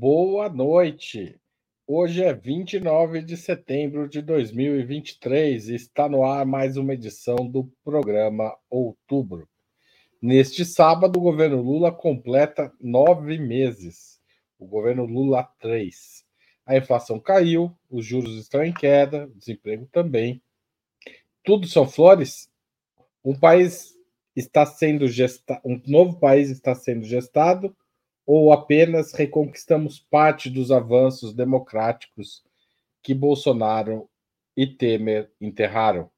Boa noite. Hoje é 29 de setembro de 2023 e está no ar mais uma edição do programa Outubro. Neste sábado, o governo Lula completa nove meses. O governo Lula 3. A inflação caiu, os juros estão em queda, o desemprego também. Tudo são flores? Um país está sendo gestado, um novo país está sendo gestado ou apenas reconquistamos parte dos avanços democráticos que Bolsonaro e Temer enterraram?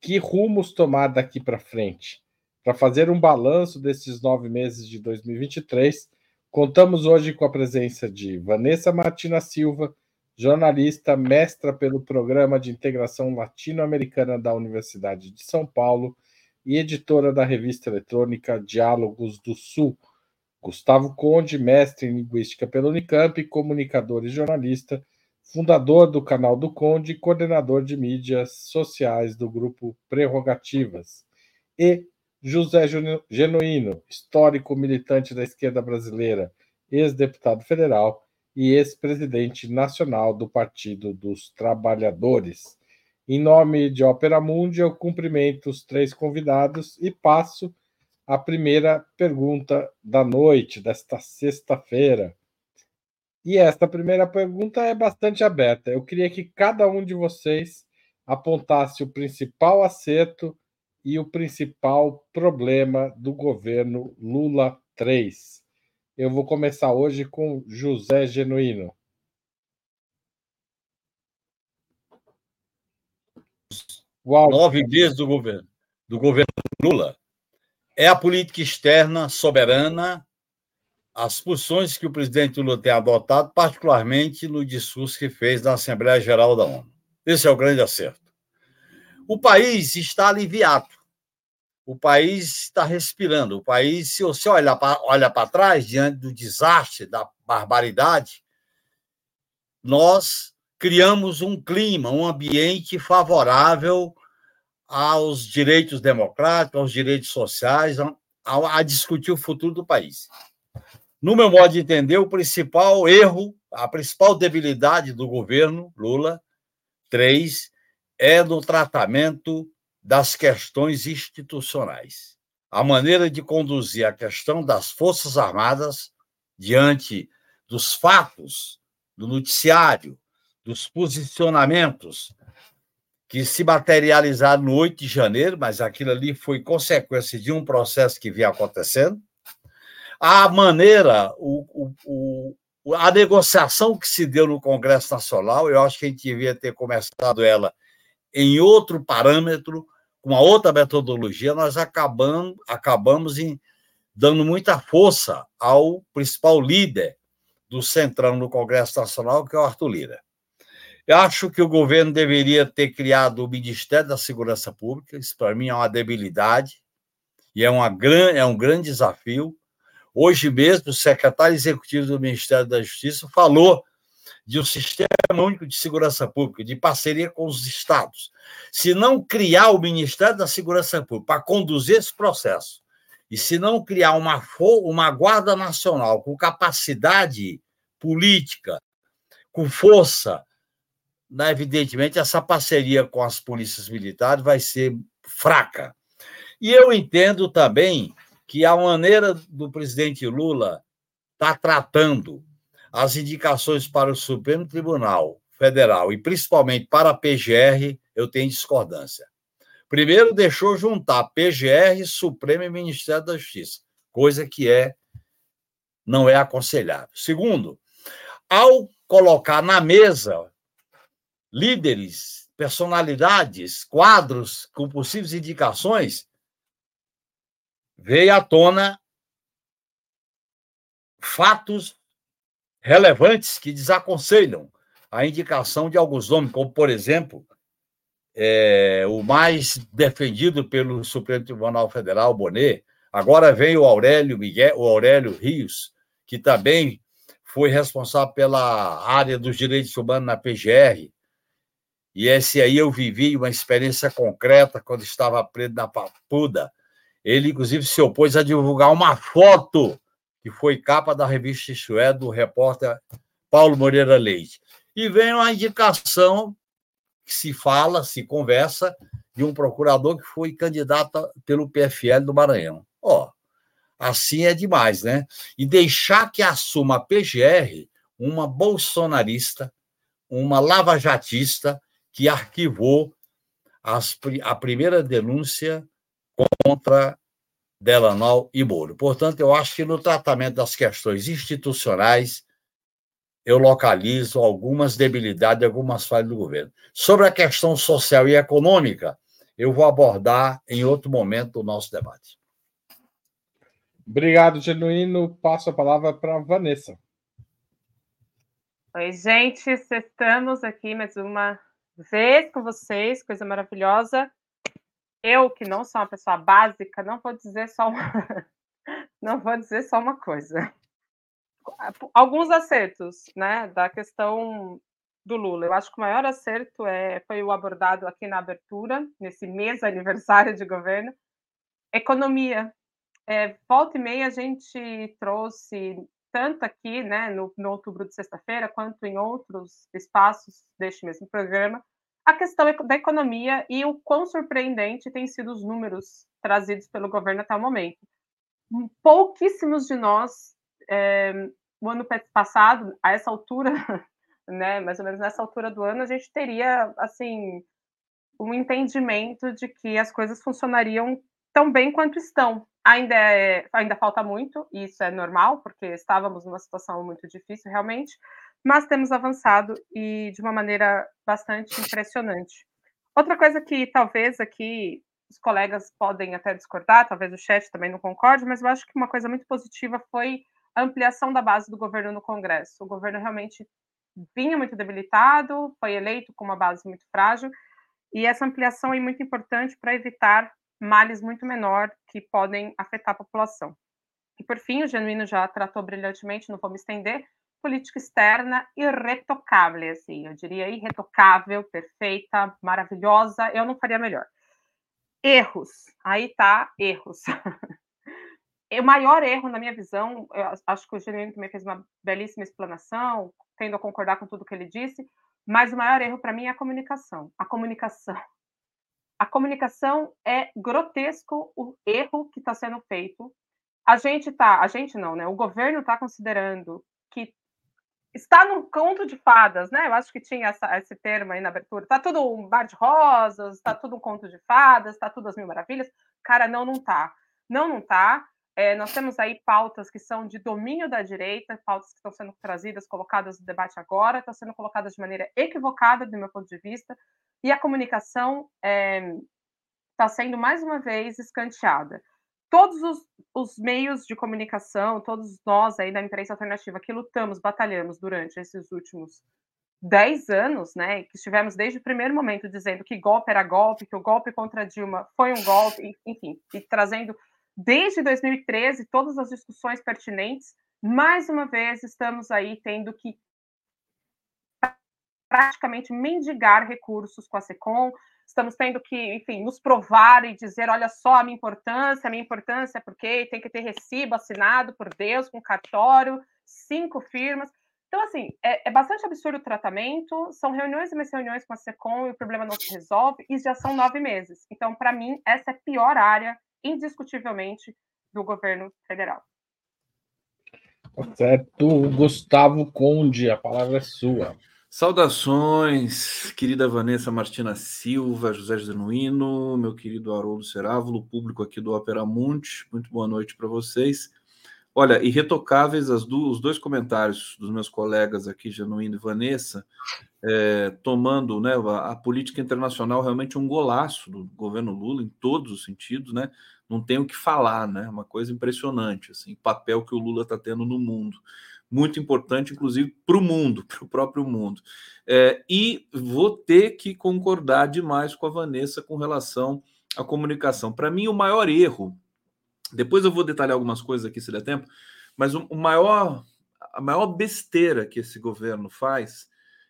Que rumos tomar daqui para frente? Para fazer um balanço desses nove meses de 2023, contamos hoje com a presença de Vanessa Martina Silva, jornalista, mestra pelo Programa de Integração Latino-Americana da Universidade de São Paulo e editora da revista eletrônica Diálogos do Sul Gustavo Conde, mestre em Linguística pela Unicamp, comunicador e jornalista, fundador do canal do Conde e coordenador de mídias sociais do grupo Prerrogativas. E José Genuíno, histórico militante da esquerda brasileira, ex-deputado federal e ex-presidente nacional do Partido dos Trabalhadores. Em nome de Ópera Mundi, eu cumprimento os três convidados e passo a primeira pergunta da noite, desta sexta-feira. E esta primeira pergunta é bastante aberta. Eu queria que cada um de vocês apontasse o principal acerto e o principal problema do governo Lula 3. Eu vou começar hoje com José Genuíno. Nove meses do governo, do governo Lula é a política externa soberana, as posições que o presidente Lula tem adotado, particularmente no discurso que fez na Assembleia Geral da ONU. Esse é o grande acerto. O país está aliviado. O país está respirando. O país, se você olhar para olha para trás, diante do desastre, da barbaridade, nós criamos um clima, um ambiente favorável aos direitos democráticos, aos direitos sociais, a, a, discutir o futuro do país. No meu modo de entender, o principal erro, a principal debilidade do governo Lula, três, é no tratamento das questões institucionais. A maneira de conduzir a questão das Forças Armadas diante dos fatos, do noticiário, dos posicionamentos, que se materializaram no 8 de janeiro, mas aquilo ali foi consequência de um processo que vinha acontecendo. A maneira, o, o, o, a negociação que se deu no Congresso Nacional, eu acho que a gente devia ter começado ela em outro parâmetro, com uma outra metodologia, nós acabamos, acabamos em, dando muita força ao principal líder do Centrão no Congresso Nacional, que é o Arthur Lira. Acho que o governo deveria ter criado o Ministério da Segurança Pública. Isso, para mim, é uma debilidade e é, uma gran, é um grande desafio. Hoje mesmo, o secretário executivo do Ministério da Justiça falou de um sistema único de segurança pública, de parceria com os estados. Se não criar o Ministério da Segurança Pública para conduzir esse processo, e se não criar uma, uma Guarda Nacional com capacidade política, com força, né, evidentemente, essa parceria com as polícias militares vai ser fraca. E eu entendo também que a maneira do presidente Lula estar tá tratando as indicações para o Supremo Tribunal Federal e principalmente para a PGR, eu tenho discordância. Primeiro, deixou juntar PGR, Supremo e Ministério da Justiça, coisa que é não é aconselhável. Segundo, ao colocar na mesa líderes, personalidades, quadros com possíveis indicações, veio à tona fatos relevantes que desaconselham a indicação de alguns nomes, como, por exemplo, é, o mais defendido pelo Supremo Tribunal Federal, Bonet. Agora vem o Aurélio Miguel, o Aurélio Rios, que também foi responsável pela área dos direitos humanos na PGR. E esse aí eu vivi uma experiência concreta quando estava preso na Papuda. Ele, inclusive, se opôs a divulgar uma foto que foi capa da revista Isto é, do repórter Paulo Moreira Leite. E vem uma indicação que se fala, se conversa, de um procurador que foi candidato pelo PFL do Maranhão. Ó, oh, assim é demais, né? E deixar que assuma a PGR uma bolsonarista, uma lavajatista que arquivou as, a primeira denúncia contra Delanol e Moro. Portanto, eu acho que no tratamento das questões institucionais, eu localizo algumas debilidades, algumas falhas do governo. Sobre a questão social e econômica, eu vou abordar em outro momento o nosso debate. Obrigado, Genuíno. Passo a palavra para a Vanessa. Oi, gente, estamos aqui mais uma vez com vocês, coisa maravilhosa. Eu, que não sou uma pessoa básica, não vou dizer só uma, não vou dizer só uma coisa. Alguns acertos, né, da questão do Lula. Eu acho que o maior acerto é, foi o abordado aqui na abertura, nesse mês aniversário de governo, economia. É, volta e meia a gente trouxe tanto aqui, né, no, no outubro de sexta-feira, quanto em outros espaços deste mesmo programa, a questão da economia e o quão surpreendente têm sido os números trazidos pelo governo até o momento. Pouquíssimos de nós, é, o ano passado, a essa altura, né, mais ou menos nessa altura do ano, a gente teria, assim, um entendimento de que as coisas funcionariam tão bem quanto estão. Ainda, é, ainda falta muito, e isso é normal, porque estávamos numa situação muito difícil, realmente, mas temos avançado e de uma maneira bastante impressionante. Outra coisa que talvez aqui os colegas podem até discordar, talvez o chat também não concorde, mas eu acho que uma coisa muito positiva foi a ampliação da base do governo no Congresso. O governo realmente vinha muito debilitado, foi eleito com uma base muito frágil, e essa ampliação é muito importante para evitar males muito menor que podem afetar a população. E por fim, o Genuíno já tratou brilhantemente, não vou me estender, política externa irretocável, assim, eu diria irretocável, perfeita, maravilhosa, eu não faria melhor. Erros, aí tá, erros. o maior erro, na minha visão, acho que o Genuíno também fez uma belíssima explanação, tendo a concordar com tudo que ele disse, mas o maior erro para mim é a comunicação. A comunicação. A comunicação é grotesco o erro que está sendo feito. A gente tá, a gente não, né? O governo está considerando que está num conto de fadas, né? Eu acho que tinha essa, esse termo aí na abertura. Tá tudo um bar de rosas, está tudo um conto de fadas, está tudo as mil maravilhas. Cara, não, não tá. Não, não tá. É, nós temos aí pautas que são de domínio da direita, pautas que estão sendo trazidas, colocadas no debate agora, estão sendo colocadas de maneira equivocada, do meu ponto de vista, e a comunicação está é, tá sendo mais uma vez escanteada. Todos os, os, meios de comunicação, todos nós aí da imprensa alternativa que lutamos, batalhamos durante esses últimos dez anos, né, que estivemos desde o primeiro momento dizendo que golpe era golpe, que o golpe contra Dilma foi um golpe, enfim, e trazendo desde 2013 todas as discussões pertinentes, mais uma vez estamos aí tendo que praticamente mendigar recursos com a SECOM, estamos tendo que, enfim, nos provar e dizer, olha só a minha importância, a minha importância é porque tem que ter recibo assinado por Deus, com cartório, cinco firmas. Então, assim, é, é, bastante absurdo o tratamento, são reuniões e mais reuniões com a SECOM e o problema não se resolve, e já são nove meses. Então, para mim, essa é a pior área, indiscutivelmente, do governo federal. Certo, Gustavo Conde, a palavra é sua. Saudações, querida Vanessa Martina Silva, José Genuíno, meu querido Haroldo Cerávulo, público aqui do Opera Mundi, muito boa noite para vocês. Olha, irretocáveis do, os dois comentários dos meus colegas aqui, Genuíno e Vanessa, é, tomando né, a, a, política internacional realmente um golaço do governo Lula em todos os sentidos, né? Não tem o que falar, né? Uma coisa impressionante, assim, o papel que o Lula está tendo no mundo muito importante, inclusive, para o mundo, para o próprio mundo. É, e vou ter que concordar demais com a Vanessa com relação à comunicação. Para mim, o maior erro, depois eu vou detalhar algumas coisas aqui se der tempo, mas o, maior, a maior besteira que esse governo faz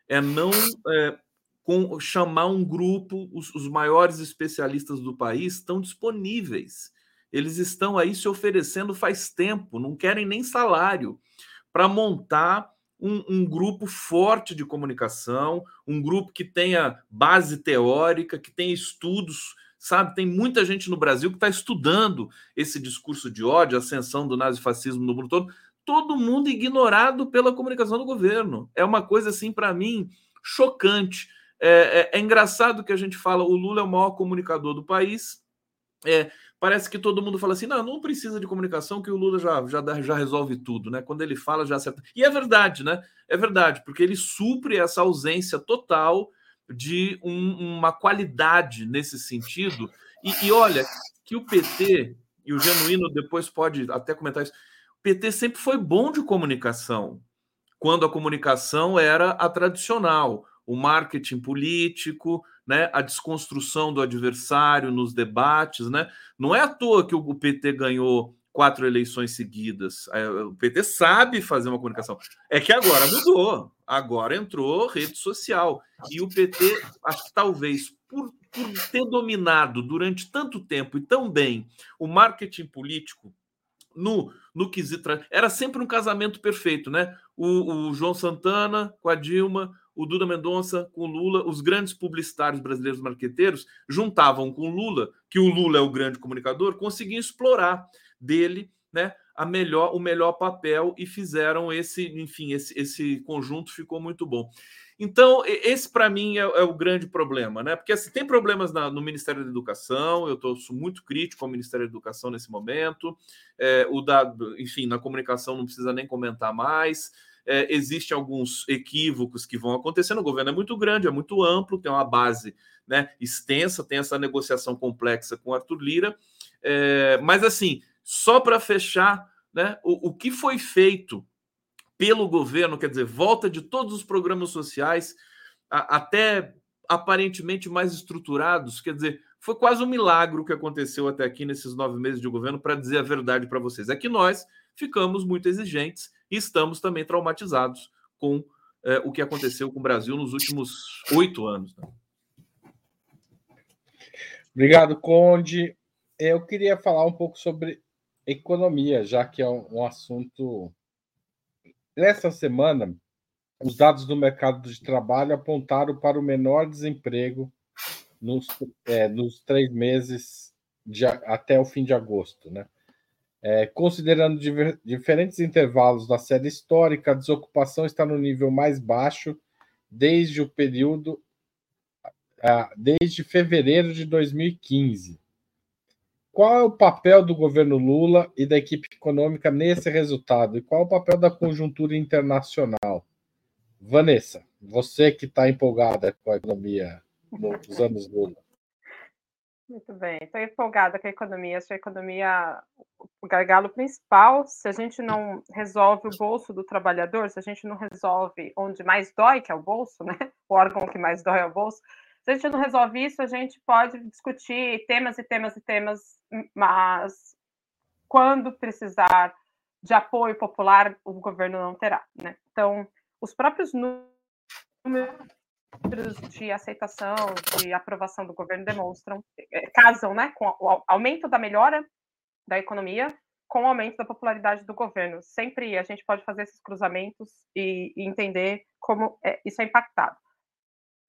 é não é, com, chamar um grupo, os, os maiores especialistas do país estão disponíveis. Eles estão aí se oferecendo faz tempo, não querem nem salário para montar um, um, grupo forte de comunicação, um grupo que tenha base teórica, que tenha estudos, sabe? Tem muita gente no Brasil que está estudando esse discurso de ódio, ascensão do nazifascismo no mundo todo, todo mundo ignorado pela comunicação do governo. É uma coisa, assim, para mim, chocante. É, é, é, engraçado que a gente fala, o Lula é o maior comunicador do país, é, parece que todo mundo fala assim: não, não precisa de comunicação, que o Lula já, já, já resolve tudo, né? Quando ele fala, já acerta. E é verdade, né? É verdade, porque ele supre essa ausência total de um, uma qualidade nesse sentido. E, e, olha, que o PT, e o Genuíno depois pode até comentar isso, o PT sempre foi bom de comunicação, quando a comunicação era a tradicional, o marketing político, né, a desconstrução do adversário nos debates, né? Não é à toa que o PT ganhou quatro eleições seguidas. O PT sabe fazer uma comunicação. É que agora mudou. Agora entrou rede social. E o PT, acho que talvez por, por ter dominado durante tanto tempo e tão bem o marketing político no, no quesito. Era sempre um casamento perfeito, né? O, o João Santana com a Dilma, o Duda Mendonça com o Lula, os grandes publicitários brasileiros marqueteiros juntavam com o Lula, que o Lula é o grande comunicador, conseguiam explorar dele, né, a melhor, o melhor papel e fizeram esse, enfim, esse, esse conjunto ficou muito bom. Então, esse para mim é, é, o grande problema, né? Porque assim, tem problemas na, no Ministério da Educação, eu estou muito crítico ao Ministério da Educação nesse momento. É, o da, enfim, na comunicação não precisa nem comentar mais é, existem alguns equívocos que vão acontecendo. O governo é muito grande, é muito amplo, tem uma base né, extensa, tem essa negociação complexa com Arthur Lira. É, mas, assim, só para fechar, né, o, o que foi feito pelo governo, quer dizer, volta de todos os programas sociais, a, até aparentemente mais estruturados, quer dizer, foi quase um milagre o que aconteceu até aqui nesses nove meses de governo, para dizer a verdade para vocês. É que nós ficamos muito exigentes e estamos também traumatizados com é, o que aconteceu com o Brasil nos últimos oito anos. Né? Obrigado, Conde. Eu queria falar um pouco sobre economia, já que é um assunto. Nessa semana, os dados do mercado de trabalho apontaram para o menor desemprego nos, é, nos três meses de, até o fim de agosto, né? É, considerando diver, diferentes intervalos da série histórica, a desocupação está no nível mais baixo desde o período desde fevereiro de 2015. Qual é o papel do governo Lula e da equipe econômica nesse resultado? E qual é o papel da conjuntura internacional? Vanessa, você que está empolgada com a economia nos anos Lula. Muito bem, estou empolgada com a economia. Acho a economia o gargalo principal. Se a gente não resolve o bolso do trabalhador, se a gente não resolve onde mais dói, que é o bolso, né? O órgão que mais dói é o bolso. Se a gente não resolve isso, a gente pode discutir temas e temas e temas, mas quando precisar de apoio popular, o governo não terá, né? Então, os próprios números de aceitação, de aprovação do governo demonstram, eh, casam né, com o aumento da melhora da economia com o aumento da popularidade do governo. Sempre a gente pode fazer esses cruzamentos e, e entender como é, isso é impactado.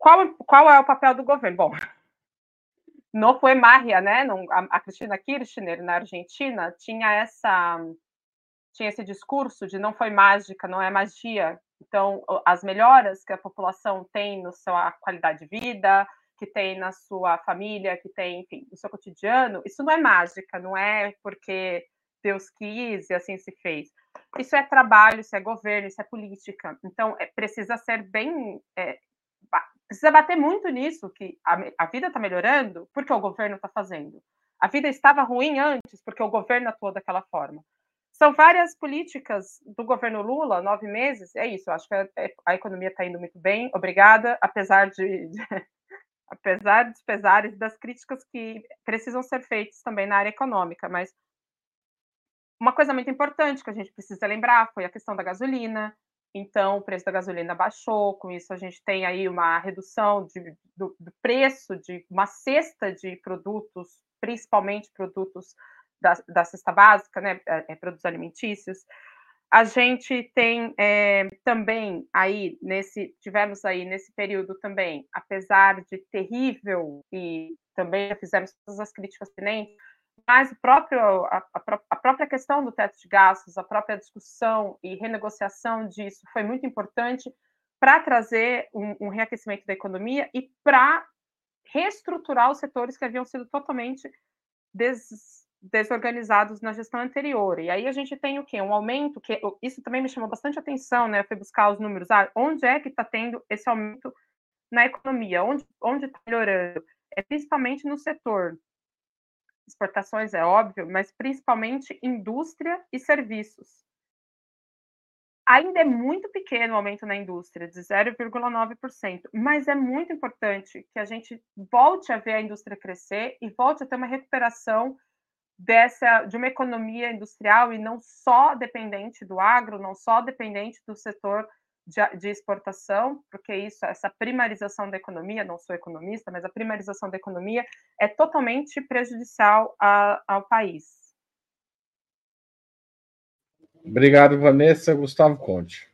Qual, qual é o papel do governo? Bom, não foi Maria, né? A Cristina Kirchner, na Argentina, tinha essa tinha esse discurso de não foi mágica, não é magia, então, as melhoras que a população tem na sua qualidade de vida, que tem na sua família, que tem, enfim, no seu cotidiano, isso não é mágica, não é porque Deus quis e assim se fez. Isso é trabalho, isso é governo, isso é política. Então, é, precisa ser bem. É, precisa bater muito nisso, que a, a vida está melhorando porque o governo está fazendo. A vida estava ruim antes porque o governo atuou daquela forma. São várias políticas do governo Lula, nove meses, é isso, acho que a, a economia está indo muito bem, obrigada, apesar de, de apesar dos pesares das críticas que precisam ser feitas também na área econômica, mas uma coisa muito importante que a gente precisa lembrar foi a questão da gasolina. Então, o preço da gasolina baixou, com isso a gente tem aí uma redução de, do, do preço de uma cesta de produtos, principalmente produtos da, da cesta básica, né, é, é, produtos alimentícios. A gente tem é, também aí nesse tivemos aí nesse período também, apesar de terrível e também fizemos todas as críticas pertinentes, mas o próprio, a, a, própria questão do teto de gastos, a própria discussão e renegociação disso foi muito importante para trazer um, um reaquecimento da economia e para reestruturar os setores que haviam sido totalmente des, desorganizados na gestão anterior. E aí a gente tem o quê? Um aumento, que isso também me chamou bastante atenção, né? Eu fui buscar os números. Ah, onde é que está tendo esse aumento na economia? Onde está melhorando? É principalmente no setor. Exportações é óbvio, mas principalmente indústria e serviços. Ainda é muito pequeno o aumento na indústria, de 0,9%, mas é muito importante que a gente volte a ver a indústria crescer e volte a ter uma recuperação dessa de uma economia industrial e não só dependente do agro, não só dependente do setor de, de, exportação, porque isso, essa primarização da economia, não sou economista, mas a primarização da economia é totalmente prejudicial a, ao país. Obrigado, Vanessa. Gustavo Conte.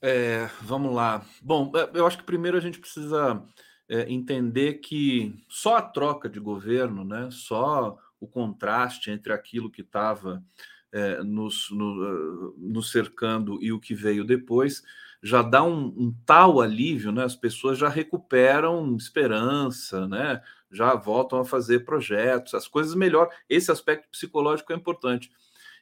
É, vamos lá. Bom, eu acho que primeiro a gente precisa é, entender que só a troca de governo, né, só o contraste entre aquilo que estava é, nos, no, nos cercando e o que veio depois, já dá um, um, tal alívio, né? As pessoas já recuperam esperança, né? Já voltam a fazer projetos, as coisas melhor. Esse aspecto psicológico é importante.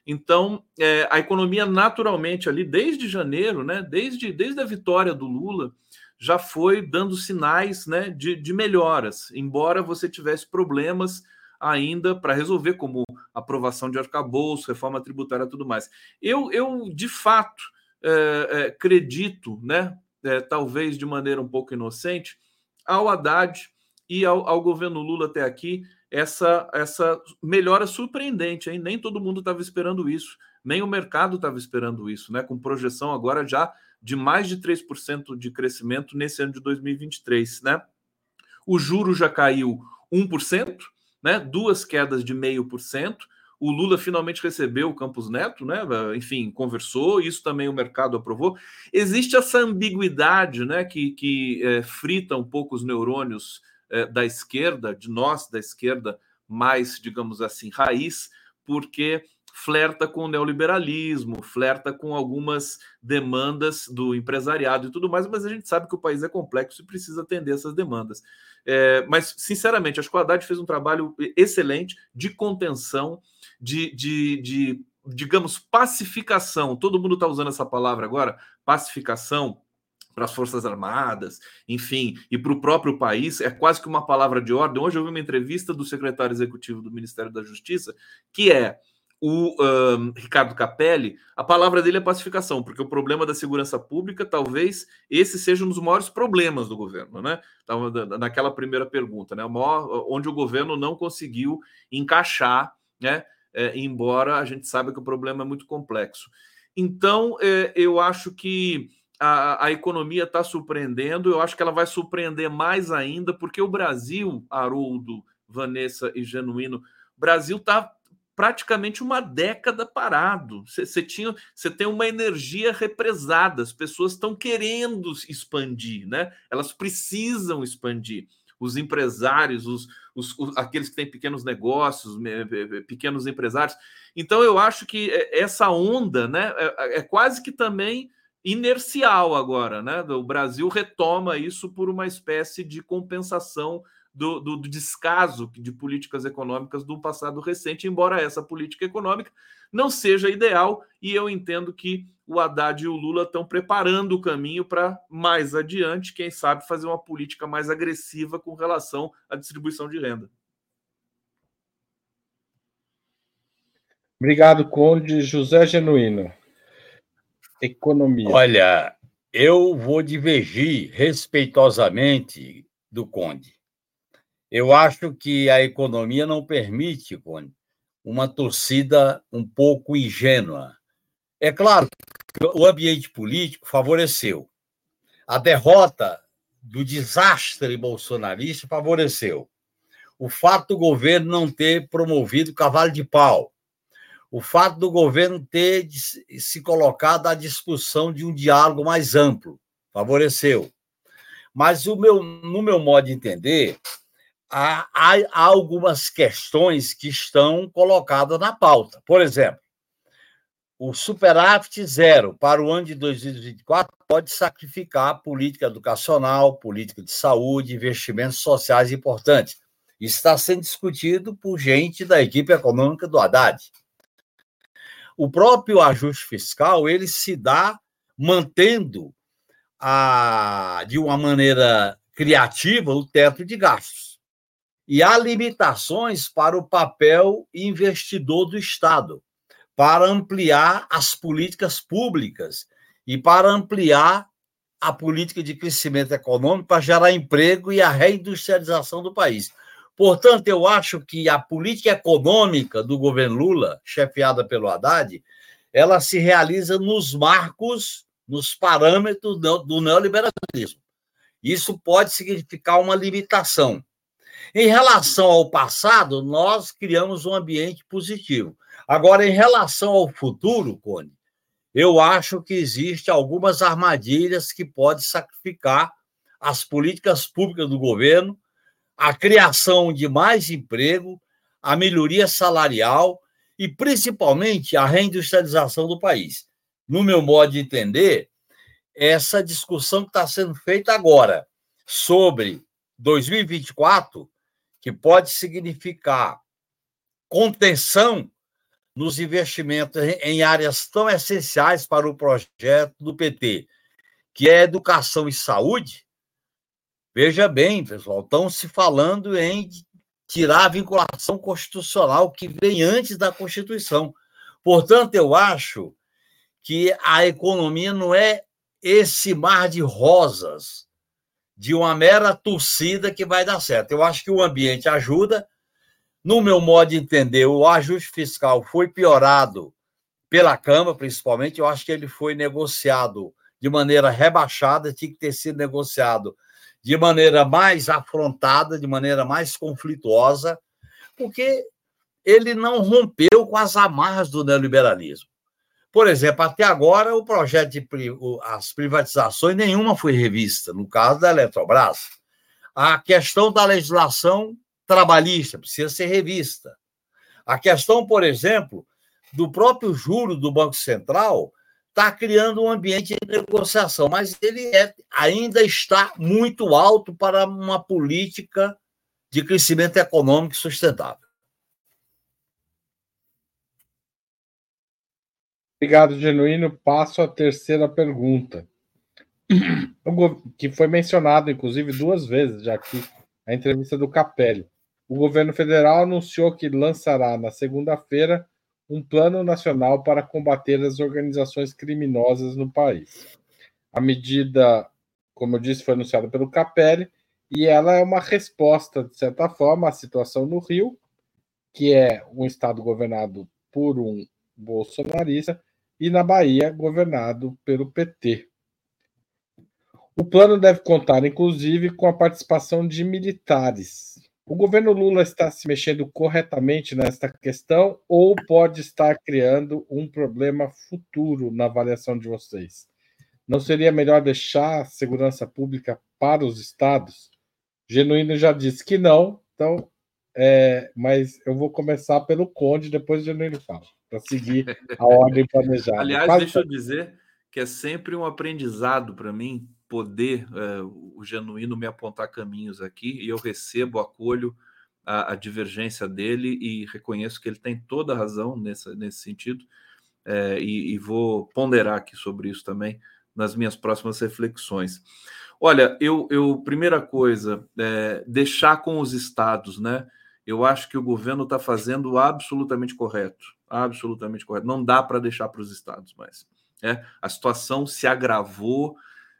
Então, é, a economia naturalmente ali, desde janeiro, né? Desde, desde a vitória do Lula, já foi dando sinais né, de, de melhoras, embora você tivesse problemas ainda para resolver, como aprovação de arcabouço, reforma tributária tudo mais. Eu, eu de fato, é, é, acredito, né, é, talvez de maneira um pouco inocente, ao Haddad e ao, ao governo Lula até aqui, essa, essa melhora surpreendente, hein? Nem todo mundo estava esperando isso, nem o mercado estava esperando isso, né? Com projeção agora já de mais de 3% de crescimento nesse ano de 2023, né? O juro já caiu 1%, né? Duas quedas de meio por cento. O Lula finalmente recebeu o Campos Neto, né? Enfim, conversou, isso também o mercado aprovou. Existe essa ambiguidade, né? Que, que é, frita um pouco os neurônios é, da esquerda, de nós da esquerda, mais, digamos assim, raiz, porque flerta com o neoliberalismo, flerta com algumas demandas do empresariado e tudo mais, mas a gente sabe que o país é complexo e precisa atender essas demandas. É, mas, sinceramente, acho que o Haddad fez um trabalho excelente de contenção, de, de, de digamos, pacificação. Todo mundo está usando essa palavra agora, pacificação para as Forças Armadas, enfim, e para o próprio país, é quase que uma palavra de ordem. Hoje eu vi uma entrevista do secretário executivo do Ministério da Justiça, que é o um, Ricardo Capelli, a palavra dele é pacificação, porque o problema da segurança pública, talvez esse seja um dos maiores problemas do governo, né? naquela primeira pergunta, né? Onde o governo não conseguiu encaixar, né? É, embora a gente saiba que o problema é muito complexo. Então, é, eu acho que a, a economia está surpreendendo, eu acho que ela vai surpreender mais ainda, porque o Brasil, Haroldo, Vanessa e Genuíno, Brasil está praticamente uma década parado. Você tinha, você tem uma energia represada. As pessoas estão querendo expandir, né? Elas precisam expandir. Os empresários, os, os, os, aqueles que têm pequenos negócios, pequenos empresários. Então eu acho que é, essa onda, né, é, é quase que também inercial agora, né? O Brasil retoma isso por uma espécie de compensação do, do, do, descaso de políticas econômicas do passado recente, embora essa política econômica não seja ideal, e eu entendo que o Haddad e o Lula estão preparando o caminho para mais adiante, quem sabe, fazer uma política mais agressiva com relação à distribuição de renda. Obrigado, Conde. José Genuíno. Economia. Olha, eu vou divergir respeitosamente do Conde. Eu acho que a economia não permite, Cone, uma torcida um pouco ingênua. É claro que o ambiente político favoreceu. A derrota do desastre bolsonarista favoreceu. O fato do governo não ter promovido cavalo de pau. o fato do governo ter se colocado à discussão de um diálogo mais amplo, favoreceu. Mas o meu, no meu modo de entender, há, há, algumas questões que estão colocadas na pauta. Por exemplo, o superávit zero para o ano de 2024 pode sacrificar a política educacional, política de saúde, investimentos sociais importantes. Está sendo discutido por gente da equipe econômica do Haddad. O próprio ajuste fiscal ele se dá mantendo a, de uma maneira criativa o teto de gastos. E há limitações para o papel investidor do Estado para ampliar as políticas públicas e para ampliar a política de crescimento econômico para gerar emprego e a reindustrialização do país. Portanto, eu acho que a política econômica do governo Lula, chefiada pelo Haddad, ela se realiza nos marcos, nos parâmetros do neoliberalismo. Isso pode significar uma limitação. Em relação ao passado, nós criamos um ambiente positivo. Agora, em relação ao futuro, Cone, eu acho que existe algumas armadilhas que podem sacrificar as políticas públicas do governo, a criação de mais emprego, a melhoria salarial e, principalmente, a reindustrialização do país. No meu modo de entender, essa discussão que está sendo feita agora sobre 2024, que pode significar contenção nos investimentos em áreas tão essenciais para o projeto do PT, que é educação e saúde, veja bem, pessoal, estão se falando em tirar a vinculação constitucional que vem antes da Constituição. Portanto, eu acho que a economia não é esse mar de rosas de uma mera torcida que vai dar certo. Eu acho que o ambiente ajuda, no meu modo de entender, o ajuste fiscal foi piorado pela Câmara, principalmente. Eu acho que ele foi negociado de maneira rebaixada, tinha que ter sido negociado de maneira mais afrontada, de maneira mais conflituosa, porque ele não rompeu com as amarras do neoliberalismo. Por exemplo, até agora, o projeto de as privatizações, nenhuma foi revista, no caso da Eletrobras. A questão da legislação trabalhista, precisa ser revista. A questão, por exemplo, do próprio juro do Banco Central está criando um ambiente de negociação, mas ele é, ainda está muito alto para uma política de crescimento econômico sustentável. Obrigado, Genuíno. Passo à terceira pergunta, que foi mencionado, inclusive, duas vezes já aqui, a entrevista do Capelli o governo federal anunciou que lançará na segunda-feira um plano nacional para combater as organizações criminosas no país. A medida, como eu disse, foi anunciada pelo Capelli e ela é uma resposta, de certa forma, à situação no Rio, que é um estado governado por um bolsonarista, e na Bahia, governado pelo PT. O plano deve contar, inclusive, com a participação de militares o governo Lula está se mexendo corretamente nesta questão ou pode estar criando um problema futuro na avaliação de vocês? Não seria melhor deixar a segurança pública para os estados? Genuíno já disse que não, então, é, mas eu vou começar pelo Conde, depois o Genuíno fala, para seguir a ordem planejada. Aliás, Quase... deixa eu dizer que é sempre um aprendizado para mim poder é, o genuíno me apontar caminhos aqui e eu recebo, acolho a, a, divergência dele e reconheço que ele tem toda a razão nessa, nesse sentido é, e, e, vou ponderar aqui sobre isso também nas minhas próximas reflexões. Olha, eu, eu primeira coisa, é, deixar com os estados, né? Eu acho que o governo está fazendo absolutamente correto, absolutamente correto. Não dá para deixar para os estados mais. É, a situação se agravou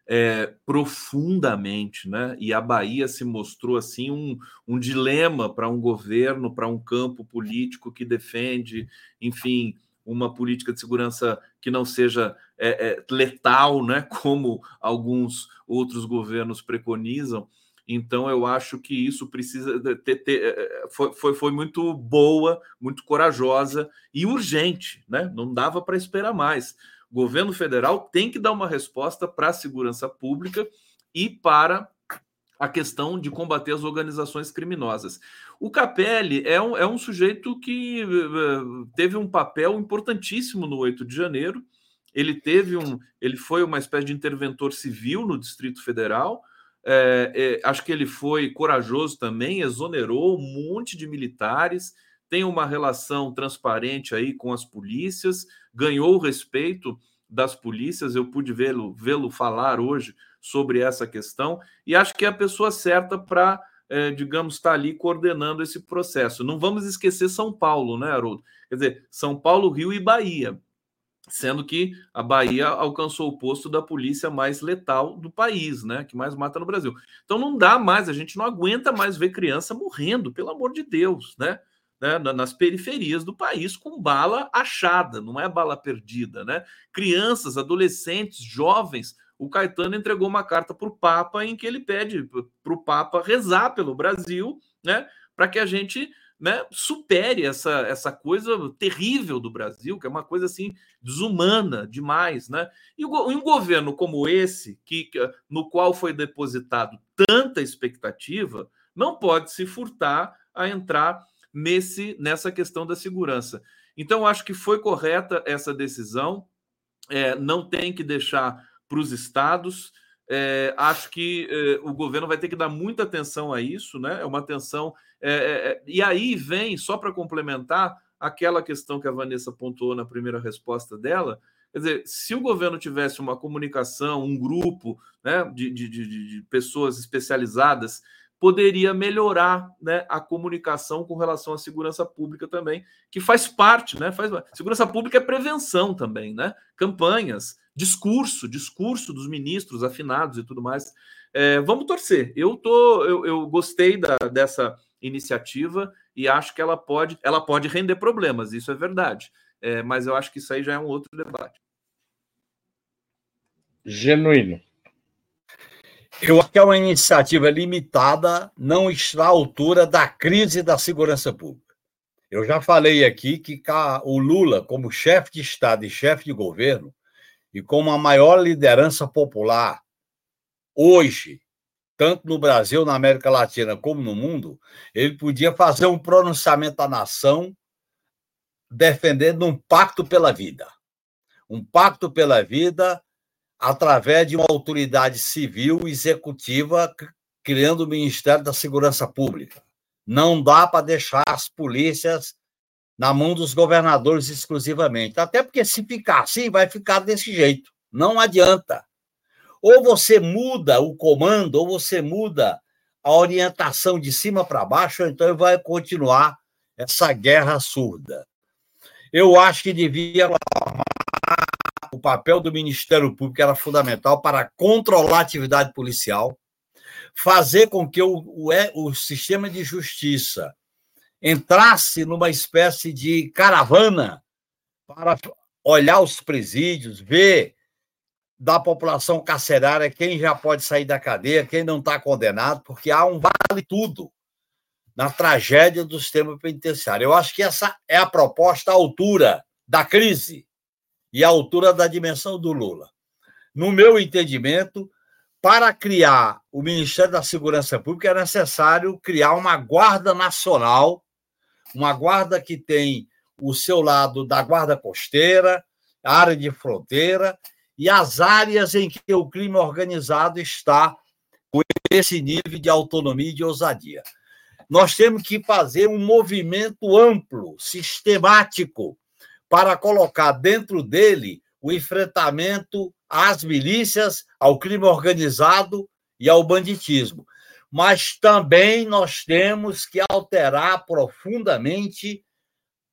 é, profundamente, né? E a Bahia se mostrou assim um, um dilema para um governo, para um campo político que defende, enfim, uma política de segurança que não seja é, é, letal, né? Como alguns outros governos preconizam. Então, eu acho que isso precisa ter. ter é, é, foi, foi, foi, muito boa, muito corajosa e urgente, né? Não dava para esperar mais. O governo federal tem que dar uma resposta para a segurança pública e para a questão de combater as organizações criminosas. O Capelli é um, é um sujeito que uh, teve um papel importantíssimo no 8 de janeiro. Ele teve um, ele foi uma espécie de interventor civil no Distrito Federal. É, é, acho que ele foi corajoso também, exonerou um monte de militares, tem uma relação transparente aí com as polícias, ganhou o respeito das polícias. Eu pude vê-lo vê-lo falar hoje sobre essa questão e acho que é a pessoa certa para, é, digamos, estar tá ali coordenando esse processo. Não vamos esquecer São Paulo, né, Haroldo? Quer dizer, São Paulo, Rio e Bahia, sendo que a Bahia alcançou o posto da polícia mais letal do país, né, que mais mata no Brasil. Então não dá mais, a gente não aguenta mais ver criança morrendo, pelo amor de Deus, né? Né, nas periferias do país com bala achada, não é bala perdida, né? Crianças, adolescentes, jovens o Caetano entregou uma carta para o Papa em que ele pede para o Papa rezar pelo Brasil, né, para que a gente né, supere essa, essa coisa terrível do Brasil, que é uma coisa assim desumana demais, né? E um governo como esse, que no qual foi depositado tanta expectativa, não pode se furtar a entrar nesse nessa questão da segurança. Então, acho que foi correta essa decisão. É, não tem que deixar para os estados. É, acho que é, o governo vai ter que dar muita atenção a isso, né? É uma atenção. É, e aí vem, só para complementar, aquela questão que a Vanessa pontuou na primeira resposta dela. Quer dizer, se o governo tivesse uma comunicação, um grupo né, de, de, de, de pessoas especializadas poderia melhorar né, a comunicação com relação à segurança pública também, que faz parte, né? Faz, segurança pública é prevenção também, né? Campanhas, discurso, discurso dos ministros afinados e tudo mais. É, vamos torcer. Eu tô, eu, eu gostei da, dessa iniciativa e acho que ela pode, ela pode render problemas, isso é verdade. É, mas eu acho que isso aí já é um outro debate. Genuíno. Eu acho que é uma iniciativa limitada, não está à altura da crise da segurança pública. Eu já falei aqui que o Lula, como chefe de Estado e chefe de governo, e como a maior liderança popular hoje, tanto no Brasil, na América Latina, como no mundo, ele podia fazer um pronunciamento à nação defendendo um pacto pela vida. Um pacto pela vida através de uma autoridade civil executiva criando o Ministério da Segurança Pública. Não dá para deixar as polícias na mão dos governadores exclusivamente. Até porque se ficar assim, vai ficar desse jeito. Não adianta. Ou você muda o comando, ou você muda a orientação de cima para baixo, ou então vai continuar essa guerra surda. Eu acho que devia o papel do Ministério Público era fundamental para controlar a atividade policial, fazer com que o, o, o sistema de justiça entrasse numa espécie de caravana para olhar os presídios, ver da população carcerária quem já pode sair da cadeia, quem não está condenado, porque há um vale tudo na tragédia do sistema penitenciário. Eu acho que essa é a proposta à altura da crise e à altura da dimensão do Lula. No meu entendimento, para criar o Ministério da Segurança Pública é necessário criar uma Guarda Nacional, uma guarda que tem o seu lado da Guarda Costeira, área de fronteira e as áreas em que o crime organizado está com esse nível de autonomia e de ousadia. Nós temos que fazer um movimento amplo, sistemático, para colocar dentro dele o enfrentamento às milícias, ao crime organizado e ao banditismo. Mas também nós temos que alterar profundamente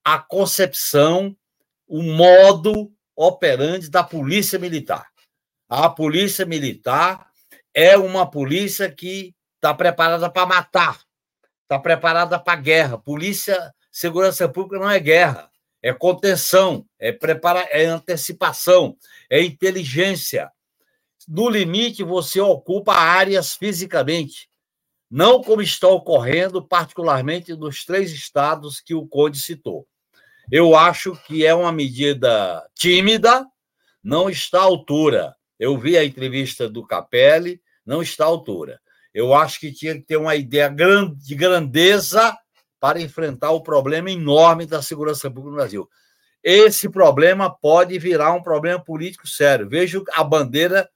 a concepção, o modo operante da polícia militar. A polícia militar é uma polícia que está preparada para matar, está preparada para guerra. Polícia, segurança pública não é guerra é contenção, é, prepara, é antecipação, é inteligência. No limite, você ocupa áreas fisicamente. não como está ocorrendo, particularmente nos três estados que o Conde citou. Eu acho que é uma medida tímida, não está à altura. Eu vi a entrevista do Capelli, não está à altura. Eu acho que tinha que ter uma ideia de grandeza para enfrentar o problema enorme da segurança pública no Brasil. Esse problema pode virar um problema político sério. Veja a bandeira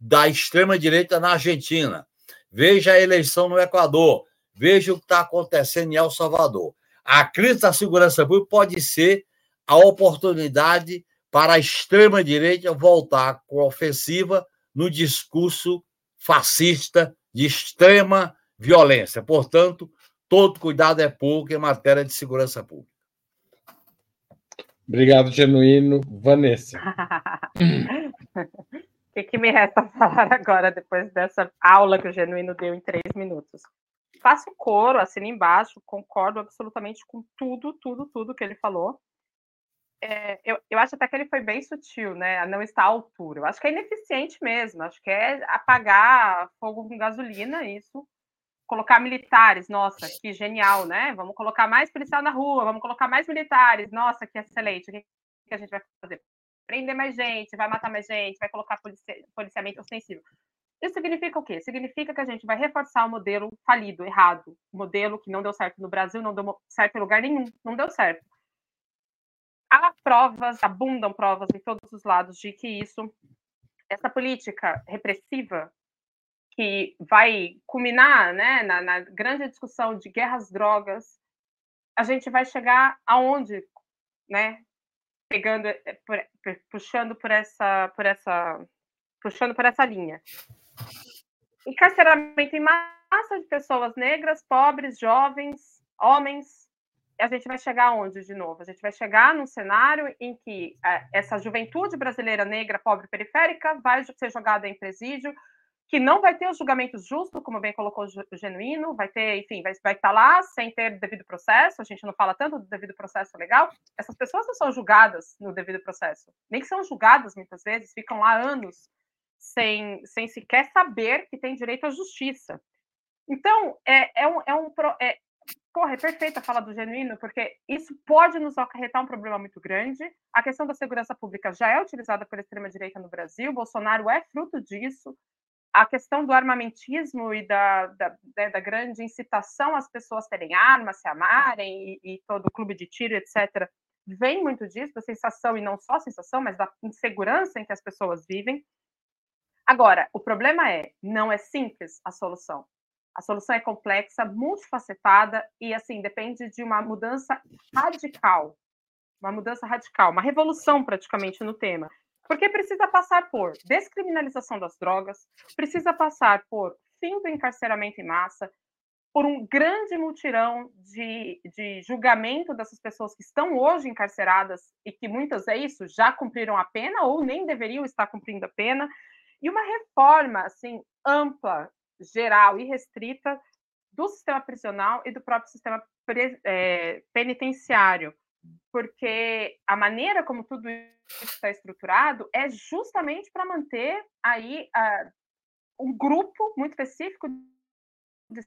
da extrema-direita na Argentina. Veja a eleição no Equador. Veja o que está acontecendo em El Salvador. A crise da segurança pública pode ser a oportunidade para a extrema-direita voltar com ofensiva no discurso fascista de extrema violência. Portanto, todo cuidado é pouco em matéria de segurança pública. Obrigado, Genuíno. Vanessa. O que, que, me resta falar agora, depois dessa aula que o Genuíno deu em três minutos? Faço coro, assino embaixo, concordo absolutamente com tudo, tudo, tudo que ele falou. É, eu, eu acho até que ele foi bem sutil, né? A não estar à altura. Eu acho que é ineficiente mesmo. Acho que é apagar fogo com gasolina, isso. Colocar militares, nossa, que genial, né? Vamos colocar mais policial na rua, vamos colocar mais militares, nossa, que excelente. O que, a gente vai fazer? prender mais gente, vai matar mais gente, vai colocar policiamento ostensivo. Isso significa o quê? Significa que a gente vai reforçar o modelo falido, errado, o modelo que não deu certo no Brasil, não deu certo em lugar nenhum, não deu certo. Há provas, abundam provas em todos os lados de que isso, essa política repressiva que vai culminar né, na, na grande discussão de guerras drogas, a gente vai chegar aonde, né? pegando, eh, puxando por essa, por essa, puxando por essa linha. Encarceramento em massa de pessoas negras, pobres, jovens, homens. A gente vai chegar aonde de novo? A gente vai chegar num cenário em que eh, essa juventude brasileira negra, pobre, periférica, vai ser jogada em presídio, que não vai ter os julgamentos justos, como bem colocou o Genuíno, vai ter, enfim, vai, vai estar lá sem ter devido processo, a gente não fala tanto do devido processo legal, essas pessoas não são julgadas no devido processo, nem que são julgadas muitas vezes, ficam lá anos sem, sem sequer saber que tem direito à justiça. Então, é, é um, é um é, porra, é perfeita a fala do Genuíno, porque isso pode nos acarretar um problema muito grande. A questão da segurança pública já é utilizada pela extrema-direita no Brasil, Bolsonaro é fruto disso, a questão do armamentismo e da, da, né, da, grande incitação às pessoas terem armas, se amarem, e, e, todo o clube de tiro, etc., vem muito disso, da sensação, e não só a sensação, mas da insegurança em que as pessoas vivem. Agora, o problema é, não é simples a solução. A solução é complexa, multifacetada, e, assim, depende de uma mudança radical, uma mudança radical, uma revolução praticamente no tema. Porque precisa passar por descriminalização das drogas, precisa passar por fim do encarceramento em massa, por um grande mutirão de, de julgamento dessas pessoas que estão hoje encarceradas e que muitas é isso, já cumpriram a pena ou nem deveriam estar cumprindo a pena, e uma reforma assim ampla, geral e restrita do sistema prisional e do próprio sistema é, penitenciário, porque a maneira como tudo isso está estruturado é justamente para manter aí um grupo muito específico de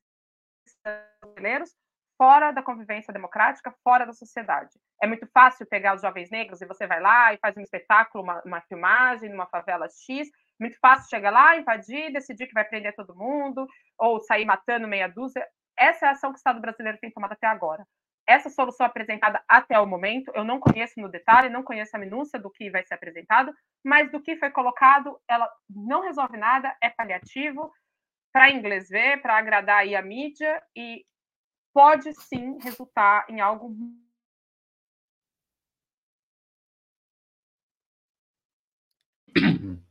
brasileiros fora da convivência democrática, fora da sociedade. É muito fácil pegar os jovens negros e você vai lá e faz um espetáculo, uma, uma filmagem numa favela X. Muito fácil chegar lá, invadir, decidir que vai prender todo mundo ou sair matando meia dúzia. Essa é a ação que o Estado brasileiro tem tomado até agora essa solução apresentada até o momento, eu não conheço no detalhe, não conheço a minúcia do que vai ser apresentado, mas do que foi colocado, ela não resolve nada, é paliativo, para inglês ver, para agradar aí a mídia, e pode sim resultar em algo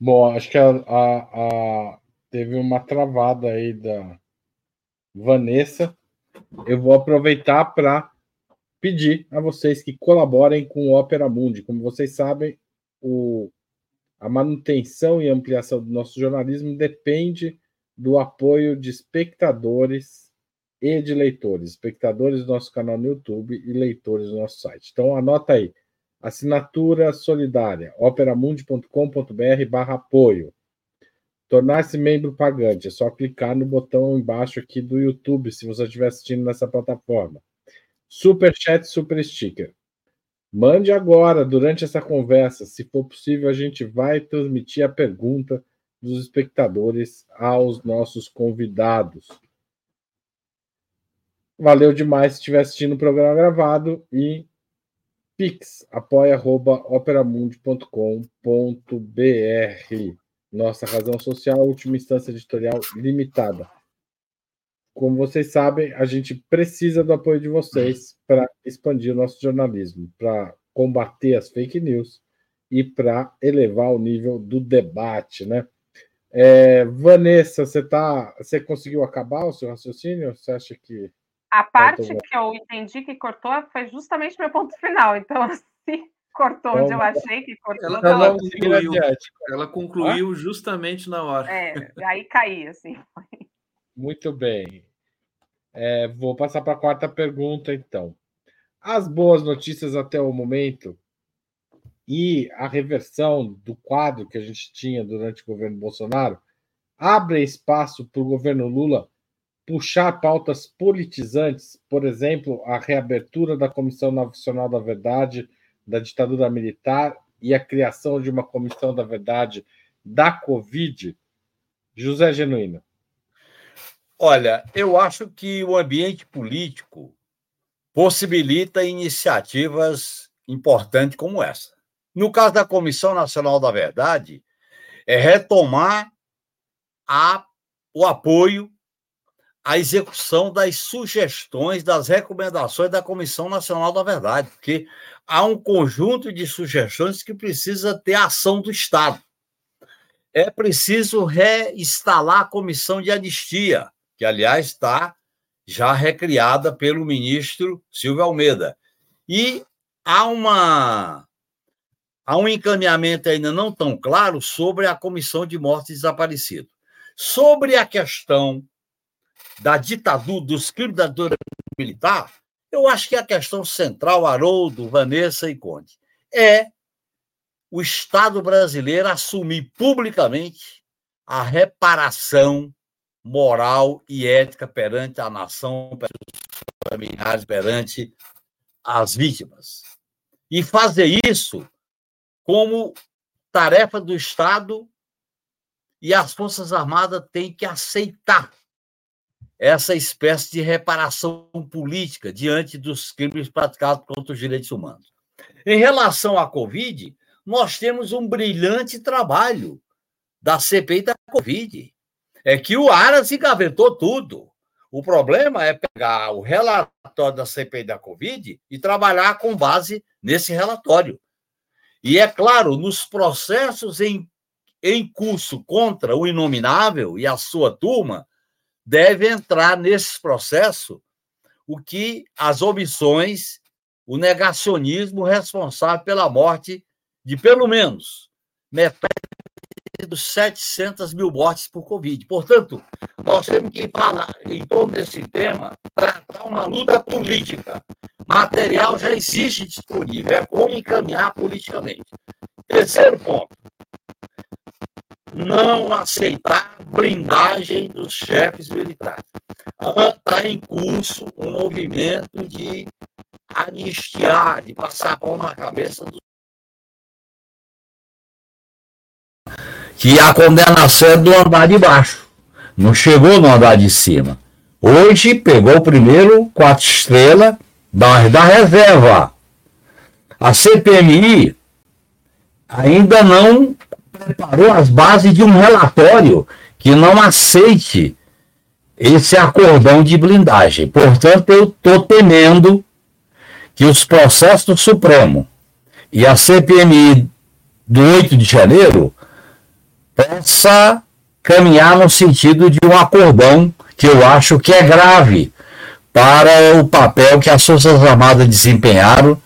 Bom, acho que a, a, a, teve uma travada aí da Vanessa eu vou aproveitar para pedir a vocês que colaborem com o Opera Mundi. Como vocês sabem, o, a manutenção e ampliação do nosso jornalismo depende do apoio de espectadores e de leitores, espectadores do nosso canal no YouTube e leitores do nosso site. Então anota aí, assinatura solidária, operamundi.com.br barra apoio. Tornar-se membro pagante. É só clicar no botão embaixo aqui do YouTube, se você estiver assistindo nessa plataforma. Super chat, super sticker. Mande agora, durante essa conversa. Se for possível, a gente vai transmitir a pergunta dos espectadores aos nossos convidados. Valeu demais se estiver assistindo o programa gravado e pix apoia.operamundi.com.br Nossa razão social, última instância editorial limitada. Como vocês sabem, a gente precisa do apoio de vocês para expandir o nosso jornalismo, para combater as fake news e para elevar o nível do debate, né? É, Vanessa, você tá, você conseguiu acabar o seu raciocínio? Você acha que a parte que eu entendi que cortou foi justamente meu ponto final. Então, se cortou onde eu achei que cortou. Ela, ela concluiu, ela concluiu justamente na hora. É, aí caí, assim. Muito bem. É, vou passar para a quarta pergunta, então. As boas notícias até o momento e a reversão do quadro que a gente tinha durante o governo Bolsonaro abre espaço para o governo Lula puxar pautas politizantes, por exemplo, a reabertura da Comissão Nacional da Verdade da ditadura militar e a criação de uma Comissão da Verdade da Covid? José Genuíno. Olha, eu acho que o ambiente político possibilita iniciativas importantes como essa. No caso da Comissão Nacional da Verdade, é retomar a, o apoio a execução das sugestões, das recomendações da Comissão Nacional da Verdade, porque há um conjunto de sugestões que precisa ter ação do Estado. É preciso reinstalar a comissão de anistia, que, aliás, está já recriada pelo ministro Silvio Almeida. E há uma há um encaminhamento ainda não tão claro sobre a comissão de mortes desaparecidos. Sobre a questão da ditadura, dos crimes da ditadura militar, eu acho que a questão central, Haroldo, Vanessa e Conde, é o Estado brasileiro assumir publicamente a reparação moral e ética perante a nação, perante os familiares, perante as vítimas. E fazer isso como tarefa do Estado e as Forças Armadas têm que aceitar essa espécie de reparação política diante dos crimes praticados contra os direitos humanos. Em relação à Covid, nós temos um brilhante trabalho da CPI da Covid. É que o Aras engavetou tudo. O problema é pegar o relatório da CPI da Covid e trabalhar com base nesse relatório. E é claro, nos processos em, em curso contra o Inominável e a sua turma, deve entrar nesse processo o que as omissões, o negacionismo responsável pela morte de pelo menos metade dos 700 mil mortes por Covid. Portanto, nós temos que falar em torno desse tema, tratar uma luta política. Material já existe disponível, é como encaminhar politicamente. Terceiro ponto, não aceitar blindagem dos chefes militares. Está em curso um movimento de anistiar, de passar a mão na cabeça dos. Que a condenação é do andar de baixo, não chegou no andar de cima. Hoje pegou o primeiro quatro estrelas da, da reserva. A CPMI ainda não preparou as bases de um relatório que não aceite esse acordão de blindagem. Portanto, eu estou temendo que os processos do Supremo e a CPMI do 8 de janeiro possa caminhar no sentido de um acordão que eu acho que é grave para o papel que as Forças Armadas desempenharam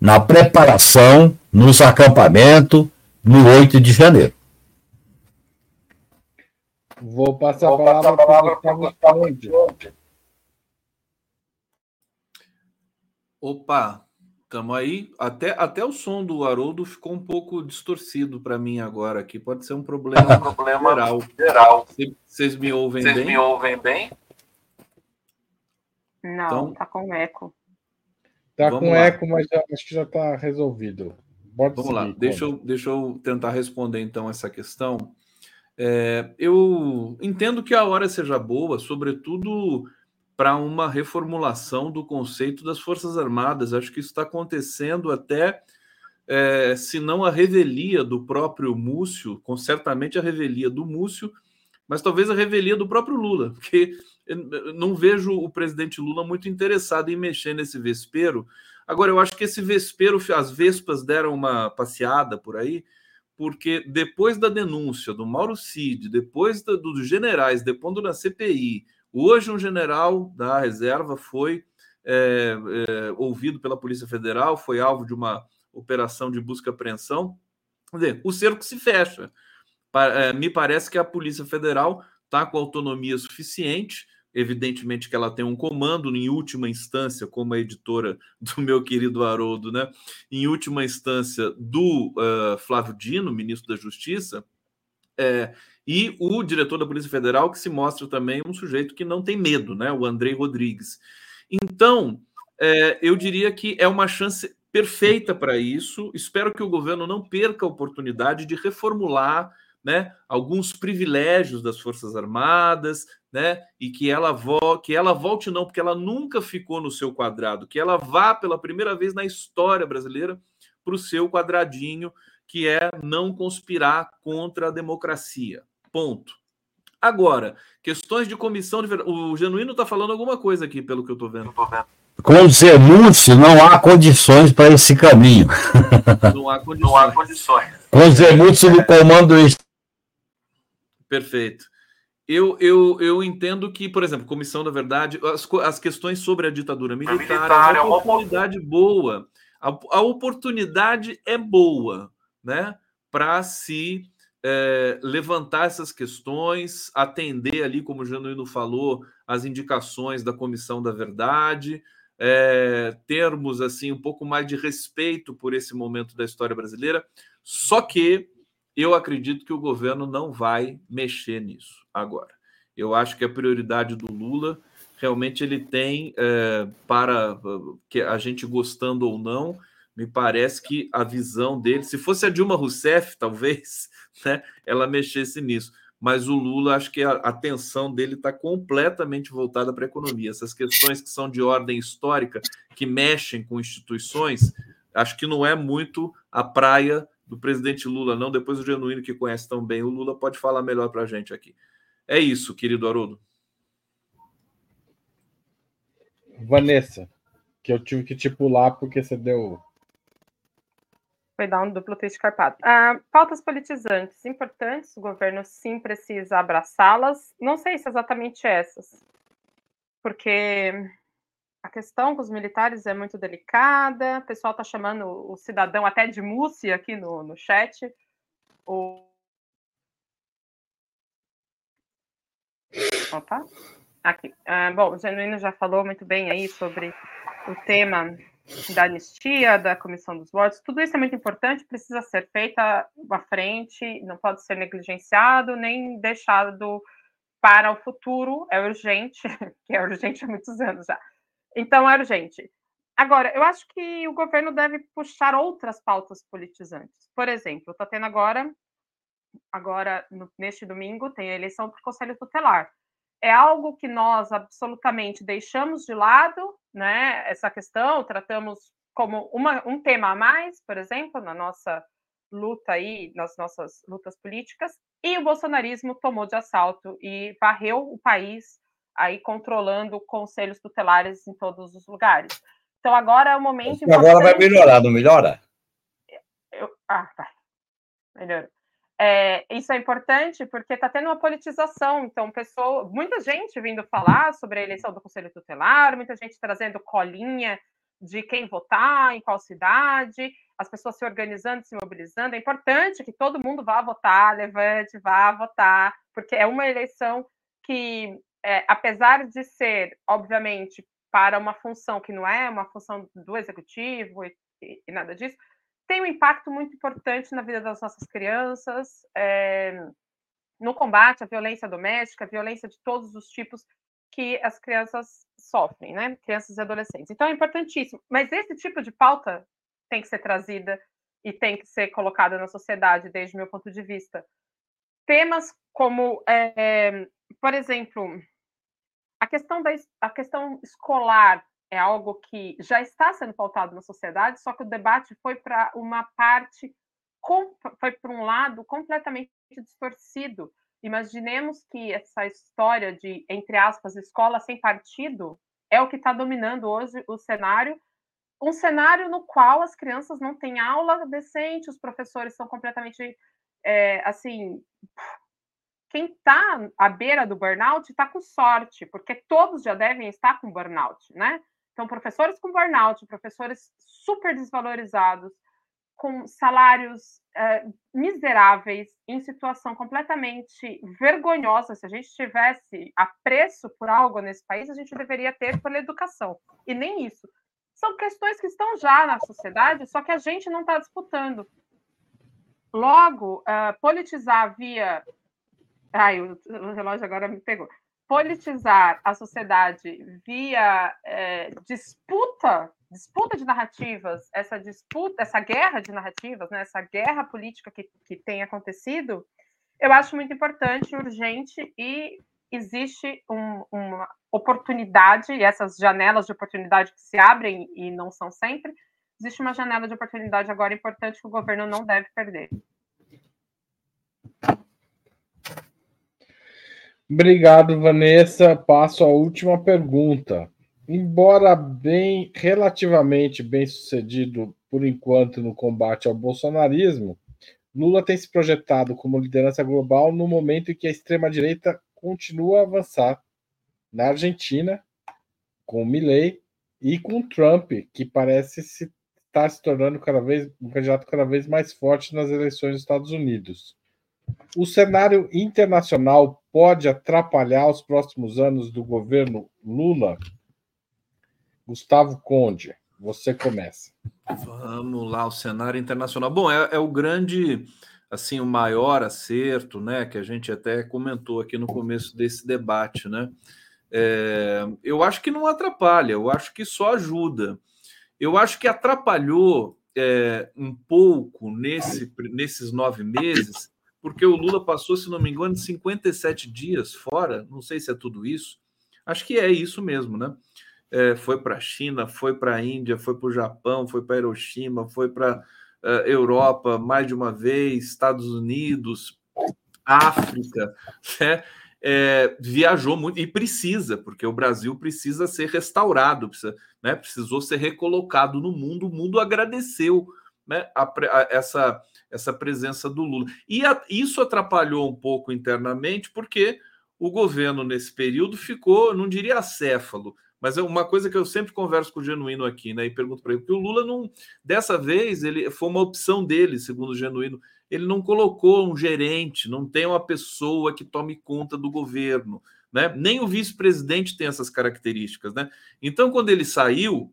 na preparação, nos acampamentos, no 8 de janeiro. Vou passar Vou a palavra para o Gustavo Opa, Estamos aí. Até, até o som do Haroldo ficou um pouco distorcido para mim agora aqui. Pode ser um problema, um problema geral. geral. Vocês me ouvem Cês bem? me ouvem bem? Não, então, tá com eco. Tá com lá. eco, mas já, acho que já está resolvido. Pode Vamos seguir, lá, deixa eu, deixa eu tentar responder então essa questão. É, eu entendo que a hora seja boa, sobretudo para uma reformulação do conceito das Forças Armadas. Acho que isso está acontecendo até, é, se não a revelia do próprio Múcio, com certamente a revelia do Múcio, mas talvez a revelia do próprio Lula, porque não vejo o presidente Lula muito interessado em mexer nesse vespeiro. Agora, eu acho que esse vespeiro, as vespas deram uma passeada por aí, porque depois da denúncia do Mauro Cid, depois da, dos generais depondo na CPI, hoje um general da reserva foi é, é, ouvido pela Polícia Federal, foi alvo de uma operação de busca e apreensão. Dizer, o cerco se fecha. É, me parece que a Polícia Federal está com autonomia suficiente. Evidentemente que ela tem um comando, em última instância, como a editora do meu querido Haroldo, né? Em última instância, do uh, Flávio Dino, ministro da Justiça, é, e o diretor da Polícia Federal, que se mostra também um sujeito que não tem medo, né? O Andrei Rodrigues. Então, é, eu diria que é uma chance perfeita para isso. Espero que o governo não perca a oportunidade de reformular né, alguns privilégios das Forças Armadas, né, e que ela, vo que ela volte não, porque ela nunca ficou no seu quadrado, que ela vá pela primeira vez na história brasileira para o seu quadradinho, que é não conspirar contra a democracia. Ponto. Agora, questões de comissão de O Genuíno está falando alguma coisa aqui, pelo que eu estou vendo. Com o Zemúcio, não há condições para esse caminho. Não há condições. Não há condições. Com o Zemúcio no comando Perfeito. Eu, eu, eu entendo que, por exemplo, Comissão da Verdade, as, as questões sobre a ditadura militar, militar é uma oportunidade boa. A, a oportunidade é boa, né? Para se é, levantar essas questões, atender ali, como o Januíno falou, as indicações da Comissão da Verdade, é, termos assim um pouco mais de respeito por esse momento da história brasileira. Só que eu acredito que o governo não vai mexer nisso agora. Eu acho que a prioridade do Lula realmente ele tem é, para que a gente gostando ou não, me parece que a visão dele, se fosse a Dilma Rousseff, talvez, né, ela mexesse nisso. Mas o Lula, acho que a atenção dele está completamente voltada para a economia. Essas questões que são de ordem histórica, que mexem com instituições, acho que não é muito a praia do presidente Lula, não. Depois o Genuíno, que conhece tão bem o Lula, pode falar melhor para a gente aqui. É isso, querido Haroldo. Vanessa, que eu tive que te pular porque você deu. Foi dar um duplo texto carpado. Ah, pautas politizantes importantes, o governo sim precisa abraçá-las. Não sei se exatamente essas, porque a questão com os militares é muito delicada. O pessoal está chamando o cidadão até de Múcia aqui no, no chat. O... Opa, aqui. Ah, bom, o Genuíno já falou muito bem aí sobre o tema da anistia, da comissão dos votos. Tudo isso é muito importante, precisa ser feita à frente, não pode ser negligenciado nem deixado para o futuro. É urgente, que é urgente há muitos anos já. Então, é urgente. Agora, eu acho que o governo deve puxar outras pautas politizantes. Por exemplo, está tendo agora, agora no, neste domingo, tem a eleição para o Conselho Tutelar. É algo que nós absolutamente deixamos de lado, né? Essa questão, tratamos como uma, um tema a mais, por exemplo, na nossa luta aí, nas nossas lutas políticas, e o bolsonarismo tomou de assalto e varreu o país aí controlando conselhos tutelares em todos os lugares. Então agora é o momento. Agora vai melhorar, não melhora? Eu, ah, tá. Melhor. É, isso é importante porque está tendo uma politização. Então, pessoa, muita gente vindo falar sobre a eleição do Conselho Tutelar, muita gente trazendo colinha de quem votar, em qual cidade, as pessoas se organizando, se mobilizando. É importante que todo mundo vá votar, levante, vá votar, porque é uma eleição que é, apesar de ser, obviamente, para uma função que não é uma função do executivo, e, e nada disso, tem um impacto muito importante na vida das nossas crianças, é, no combate à violência doméstica, violência de todos os tipos que as crianças sofrem, né? Crianças e adolescentes. Então é importantíssimo. Mas esse tipo de pauta tem que ser trazida e tem que ser colocada na sociedade, desde o meu ponto de vista. Temas como, é, por exemplo, a questão, da, a questão escolar é algo que já está sendo pautado na sociedade, só que o debate foi para uma parte, foi para um lado completamente distorcido. Imaginemos que essa história de, entre aspas, escola sem partido é o que está dominando hoje o cenário, um cenário no qual as crianças não têm aula decente, os professores são completamente, é, assim, quem está à beira do burnout está com sorte, porque todos já devem estar com burnout, né? Então, professores com burnout, professores super desvalorizados, com salários uh, miseráveis, em situação completamente vergonhosa. Se a gente tivesse apreço por algo nesse país, a gente deveria ter pela educação. E nem isso. São questões que estão já na sociedade, só que a gente não está disputando. Logo, uh, politizar via Ai, o, o relógio agora me pegou. Politizar a sociedade via é, disputa, disputa de narrativas, essa disputa, essa guerra de narrativas, né, essa guerra política que, que tem acontecido, eu acho muito importante, urgente e existe um, uma oportunidade, e essas janelas de oportunidade que se abrem e não são sempre, existe uma janela de oportunidade agora importante que o governo não deve perder. Obrigado, Vanessa. Passo a última pergunta. Embora bem relativamente bem sucedido por enquanto no combate ao bolsonarismo, Lula tem se projetado como liderança global no momento em que a extrema-direita continua a avançar na Argentina, com Milley e com Trump, que parece se estar se tornando cada vez um candidato cada vez mais forte nas eleições dos Estados Unidos. O cenário internacional pode atrapalhar os próximos anos do governo Lula? Gustavo Conde, você começa. Vamos lá, o cenário internacional. Bom, é, é o grande, assim, o maior acerto, né, que a gente até comentou aqui no começo desse debate, né? É, eu acho que não atrapalha, eu acho que só ajuda. Eu acho que atrapalhou é, um pouco nesse, nesses nove meses porque o Lula passou, se não me engano, 57 dias fora, não sei se é tudo isso, acho que é isso mesmo, né? É, foi para a China, foi para a Índia, foi para o Japão, foi para Hiroshima, foi para uh, Europa mais de uma vez, Estados Unidos, África, né? É, viajou muito e precisa, porque o Brasil precisa ser restaurado, precisa, né? precisou ser recolocado no mundo. O mundo agradeceu né? a, a, essa essa presença do Lula. E a, isso atrapalhou um pouco internamente, porque o governo, nesse período, ficou, não diria acéfalo, mas é uma coisa que eu sempre converso com o Genuíno aqui, né? E pergunto para ele, porque o Lula não. Dessa vez, ele foi uma opção dele, segundo o Genuíno. Ele não colocou um gerente, não tem uma pessoa que tome conta do governo. Né? Nem o vice-presidente tem essas características. Né? Então, quando ele saiu,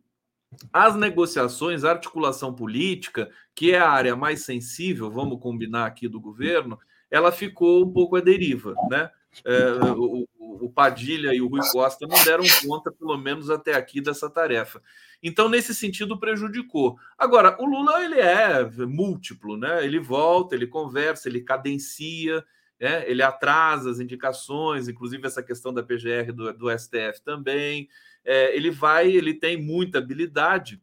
as negociações, a articulação política, que é a área mais sensível, vamos combinar aqui do governo, ela ficou um pouco à deriva, né? É, o, o, Padilha e o Rui Costa não deram conta, pelo menos até aqui, dessa tarefa. Então, nesse sentido, prejudicou. Agora, o Lula ele é múltiplo, né? Ele volta, ele conversa, ele cadencia, né? ele atrasa as indicações, inclusive essa questão da PGR do, do STF também é, ele vai, ele tem muita habilidade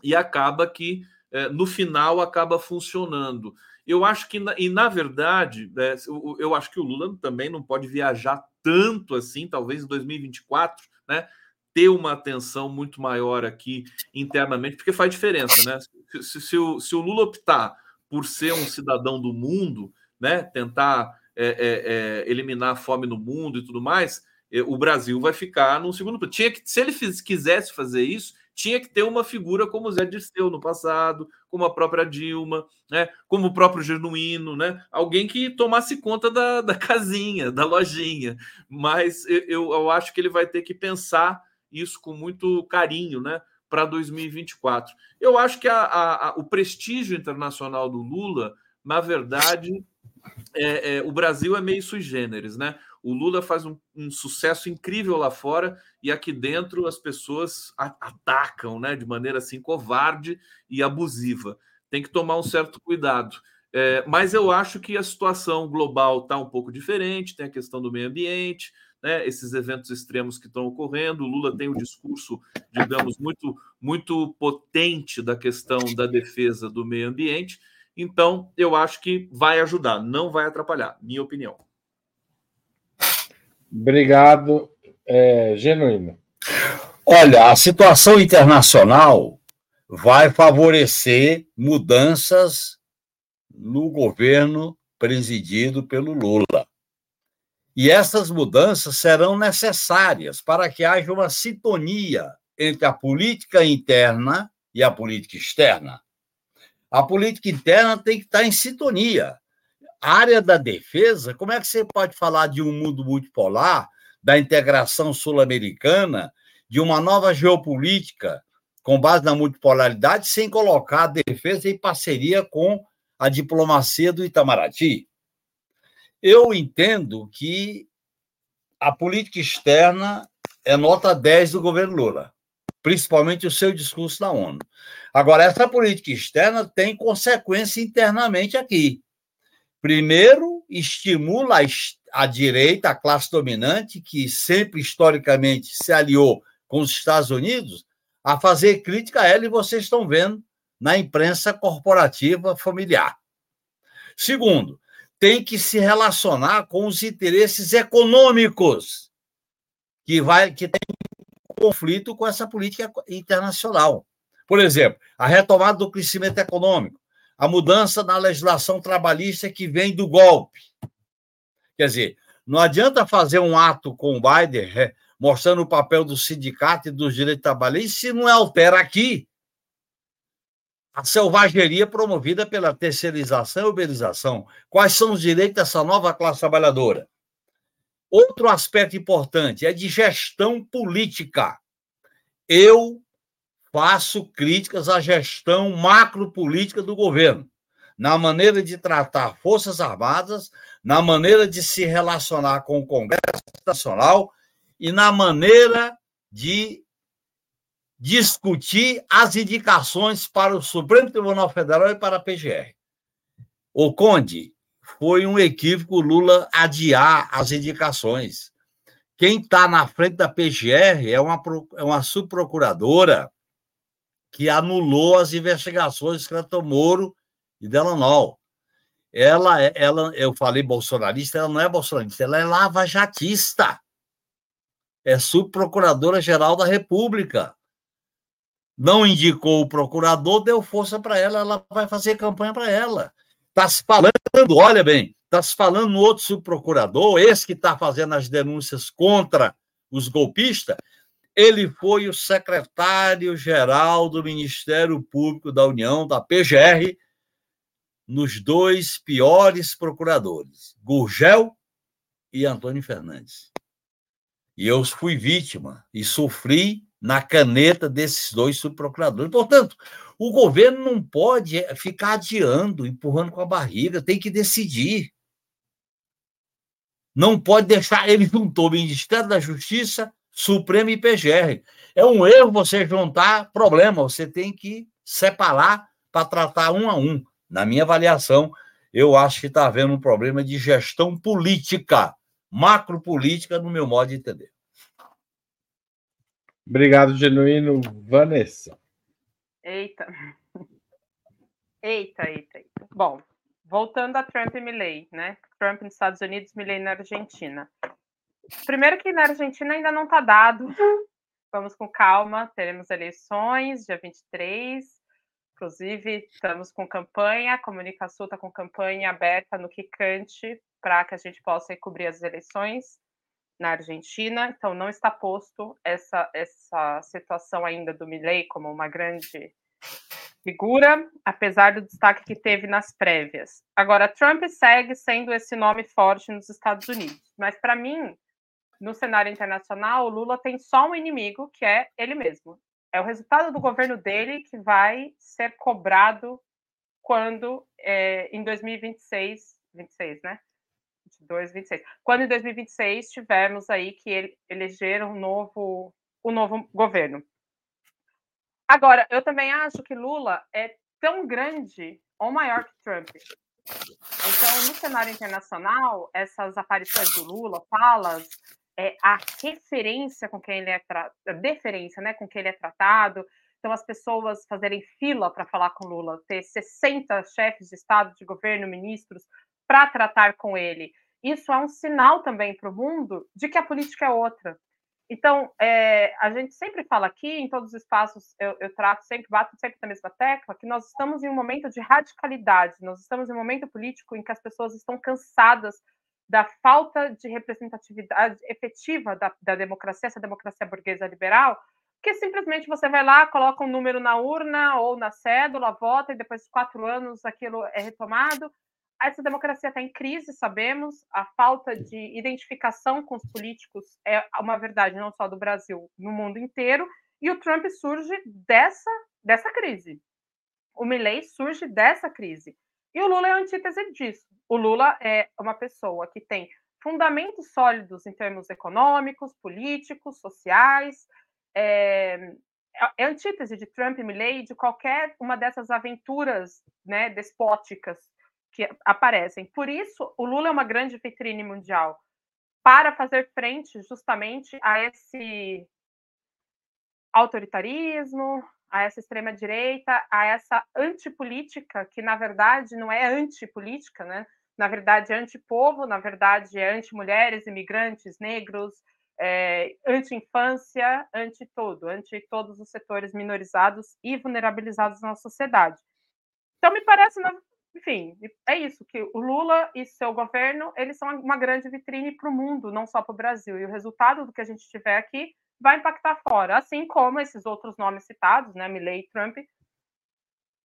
e acaba que é, no final acaba funcionando. Eu acho que, e na verdade, é, eu acho que o Lula também não pode viajar tanto assim, talvez em 2024, né? Ter uma atenção muito maior aqui internamente, porque faz diferença, né? Se, se, o, se o Lula optar por ser um cidadão do mundo, né? Tentar é, é, é eliminar a fome no mundo e tudo mais, o Brasil vai ficar num segundo plano. Tinha que, se ele fiz, quisesse fazer isso, tinha que ter uma figura como o Zé Dirceu no passado, como a própria Dilma, né, como o próprio Genuíno, né, alguém que tomasse conta da, da casinha, da lojinha. Mas eu, eu acho que ele vai ter que pensar isso com muito carinho, né, para 2024. Eu acho que a, a, a, o prestígio internacional do Lula, na verdade, é, é, o Brasil é meio sui generis, né? O Lula faz um, um, sucesso incrível lá fora e aqui dentro as pessoas atacam, né, de maneira assim covarde e abusiva. Tem que tomar um certo cuidado. É, mas eu acho que a situação global está um pouco diferente. Tem a questão do meio ambiente, né, esses eventos extremos que estão ocorrendo. O Lula tem um discurso, digamos, muito, muito potente da questão da defesa do meio ambiente. Então, eu acho que vai ajudar, não vai atrapalhar, minha opinião. Obrigado, é, Genuíno. Olha, a situação internacional vai favorecer mudanças no governo presidido pelo Lula. E essas mudanças serão necessárias para que haja uma sintonia entre a política interna e a política externa. A política interna tem que estar em sintonia. Área da defesa, como é que você pode falar de um mundo multipolar, da integração sul-americana, de uma nova geopolítica com base na multipolaridade, sem colocar a defesa em parceria com a diplomacia do Itamaraty? Eu entendo que a política externa é nota 10 do governo Lula, principalmente o seu discurso na ONU. Agora, essa política externa tem consequência internamente aqui. Primeiro, estimula a, direita, a classe dominante, que sempre historicamente se aliou com os Estados Unidos, a fazer crítica a ela, e vocês estão vendo na imprensa corporativa familiar. Segundo, tem que se relacionar com os interesses econômicos que vai que tem conflito com essa política internacional. Por exemplo, a retomada do crescimento econômico, a mudança na legislação trabalhista que vem do golpe. Quer dizer, não adianta fazer um ato com o Biden é, mostrando o papel do sindicato e dos direitos trabalhistas se não altera aqui a selvageria promovida pela terceirização e uberização. Quais são os direitos dessa nova classe trabalhadora? Outro aspecto importante é de gestão política. Eu faço críticas à gestão macropolítica do governo, na maneira de tratar Forças Armadas, na maneira de se relacionar com o Congresso Nacional e na maneira de discutir as indicações para o Supremo Tribunal Federal e para a PGR. O Conde, foi um equívoco Lula adiar as indicações. Quem está na frente da PGR é uma, é uma subprocuradora que anulou as investigações Cleiton Moro e Delanol. Ela, é, ela, eu falei bolsonarista, ela não é bolsonarista, ela é lavajatista. É subprocuradora-geral da República não indicou o procurador, deu força para ela, ela vai fazer campanha para ela. Está se falando, olha bem, está se falando no outro subprocurador, esse que está fazendo as denúncias contra os golpistas, ele foi o secretário-geral do Ministério Público da União, da PGR, nos dois piores procuradores, Gurgel e Antônio Fernandes. E eu fui vítima e sofri na caneta desses dois subprocuradores. Portanto, o governo não pode ficar adiando, empurrando com a barriga, tem que decidir. Não pode deixar. Ele juntou o Ministério da Justiça, Supremo e PGR. É um erro você juntar problema, você tem que separar para tratar um a um. Na minha avaliação, eu acho que está havendo um problema de gestão política, macropolítica, no meu modo de entender. Obrigado, Genuíno. Vanessa. Eita. Eita, eita, eita. Bom, voltando a Trump e Milley, né? Trump nos Estados Unidos, Milley na Argentina. Primeiro que na Argentina ainda não está dado. Vamos com calma, teremos eleições dia 23. Inclusive, estamos com campanha, a Comunicação está com campanha aberta no Quicante para que a gente possa cobrir as eleições na Argentina, então não está posto essa, essa situação ainda do Milley como uma grande figura, apesar do destaque que teve nas prévias. Agora, Trump segue sendo esse nome forte nos Estados Unidos, mas para mim, no cenário internacional, o Lula tem só um inimigo, que é ele mesmo. É o resultado do governo dele que vai ser cobrado quando é, em 2026, 26, né? 22, 26. Quando em 2026 tivermos aí que ele, eleger um novo, um novo governo. Agora, eu também acho que Lula é tão grande ou maior que Trump. Então, no cenário internacional, essas aparições do Lula, falas, é, a referência com quem ele é tratado, deferência, né, com quem ele é tratado. Então, as pessoas fazerem fila para falar com Lula, ter 60 chefes de Estado, de governo, ministros, para tratar com ele. Isso é um sinal também para o mundo de que a política é outra. Então, é, a gente sempre fala aqui, em todos os espaços, eu, eu, trato sempre, bato sempre na mesma tecla, que nós estamos em um momento de radicalidade, nós estamos em um momento político em que as pessoas estão cansadas da falta de representatividade efetiva da, da democracia, essa democracia burguesa liberal, que simplesmente você vai lá, coloca um número na urna ou na cédula, vota, e depois de quatro anos aquilo é retomado. Essa democracia está em crise, sabemos. A falta de identificação com os políticos é uma verdade não só do Brasil, no mundo inteiro. E o Trump surge dessa, dessa crise. O Milley surge dessa crise. E o Lula é a antítese disso. O Lula é uma pessoa que tem fundamentos sólidos em termos econômicos, políticos, sociais. É, é antítese de Trump e Milley de qualquer uma dessas aventuras né, despóticas que aparecem. Por isso, o Lula é uma grande vitrine mundial para fazer frente justamente a esse autoritarismo, a essa extrema-direita, a essa antipolítica, que na verdade não é antipolítica, né? na verdade é antipovo, na verdade é anti-mulheres, imigrantes, negros, é, anti-infância, anti-todo, anti todos os setores minorizados e vulnerabilizados na sociedade. Então, me parece, enfim, é isso, que o Lula e seu governo, eles são uma grande vitrine para o mundo, não só para o Brasil, e o resultado do que a gente tiver aqui vai impactar fora, assim como esses outros nomes citados, né, Milley e Trump,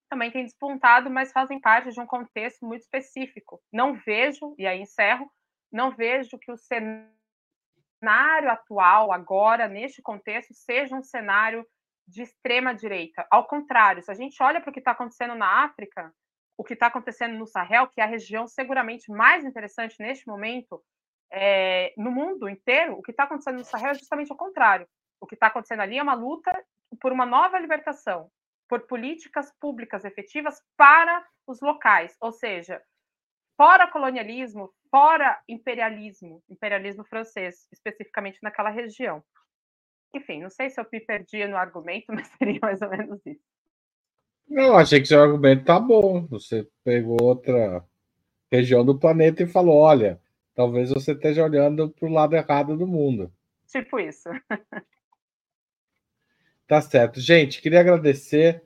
também têm despontado, mas fazem parte de um contexto muito específico. Não vejo, e aí encerro, não vejo que o cenário atual, agora, neste contexto, seja um cenário de extrema direita. Ao contrário, se a gente olha para o que está acontecendo na África, o que está acontecendo no Sahel, que é a região seguramente mais interessante neste momento, é, no mundo inteiro, o que está acontecendo no Sahel é justamente o contrário. O que está acontecendo ali é uma luta por uma nova libertação, por políticas públicas efetivas para os locais, ou seja, fora colonialismo, fora imperialismo, imperialismo francês, especificamente naquela região. Enfim, não sei se eu me perdi no argumento, mas seria mais ou menos isso. Não, achei que seu argumento tá bom. Você pegou outra região do planeta e falou: olha, talvez você esteja olhando para o lado errado do mundo. Tipo isso. Tá certo. Gente, queria agradecer.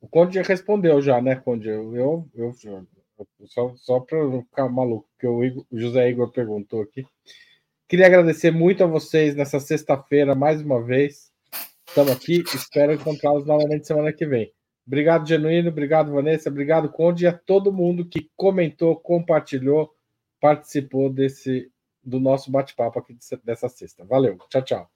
O Conde respondeu já, né, Conde? Eu, eu, eu só, só para não ficar maluco, porque o, Igor, o José Igor perguntou aqui. Queria agradecer muito a vocês nessa sexta-feira, mais uma vez. Estamos aqui, espero encontrá-los novamente semana que vem. Obrigado, Genuíno, obrigado, Vanessa, obrigado, Conde, e a todo mundo que comentou, compartilhou, participou desse do nosso bate-papo aqui dessa sexta. Valeu, tchau, tchau.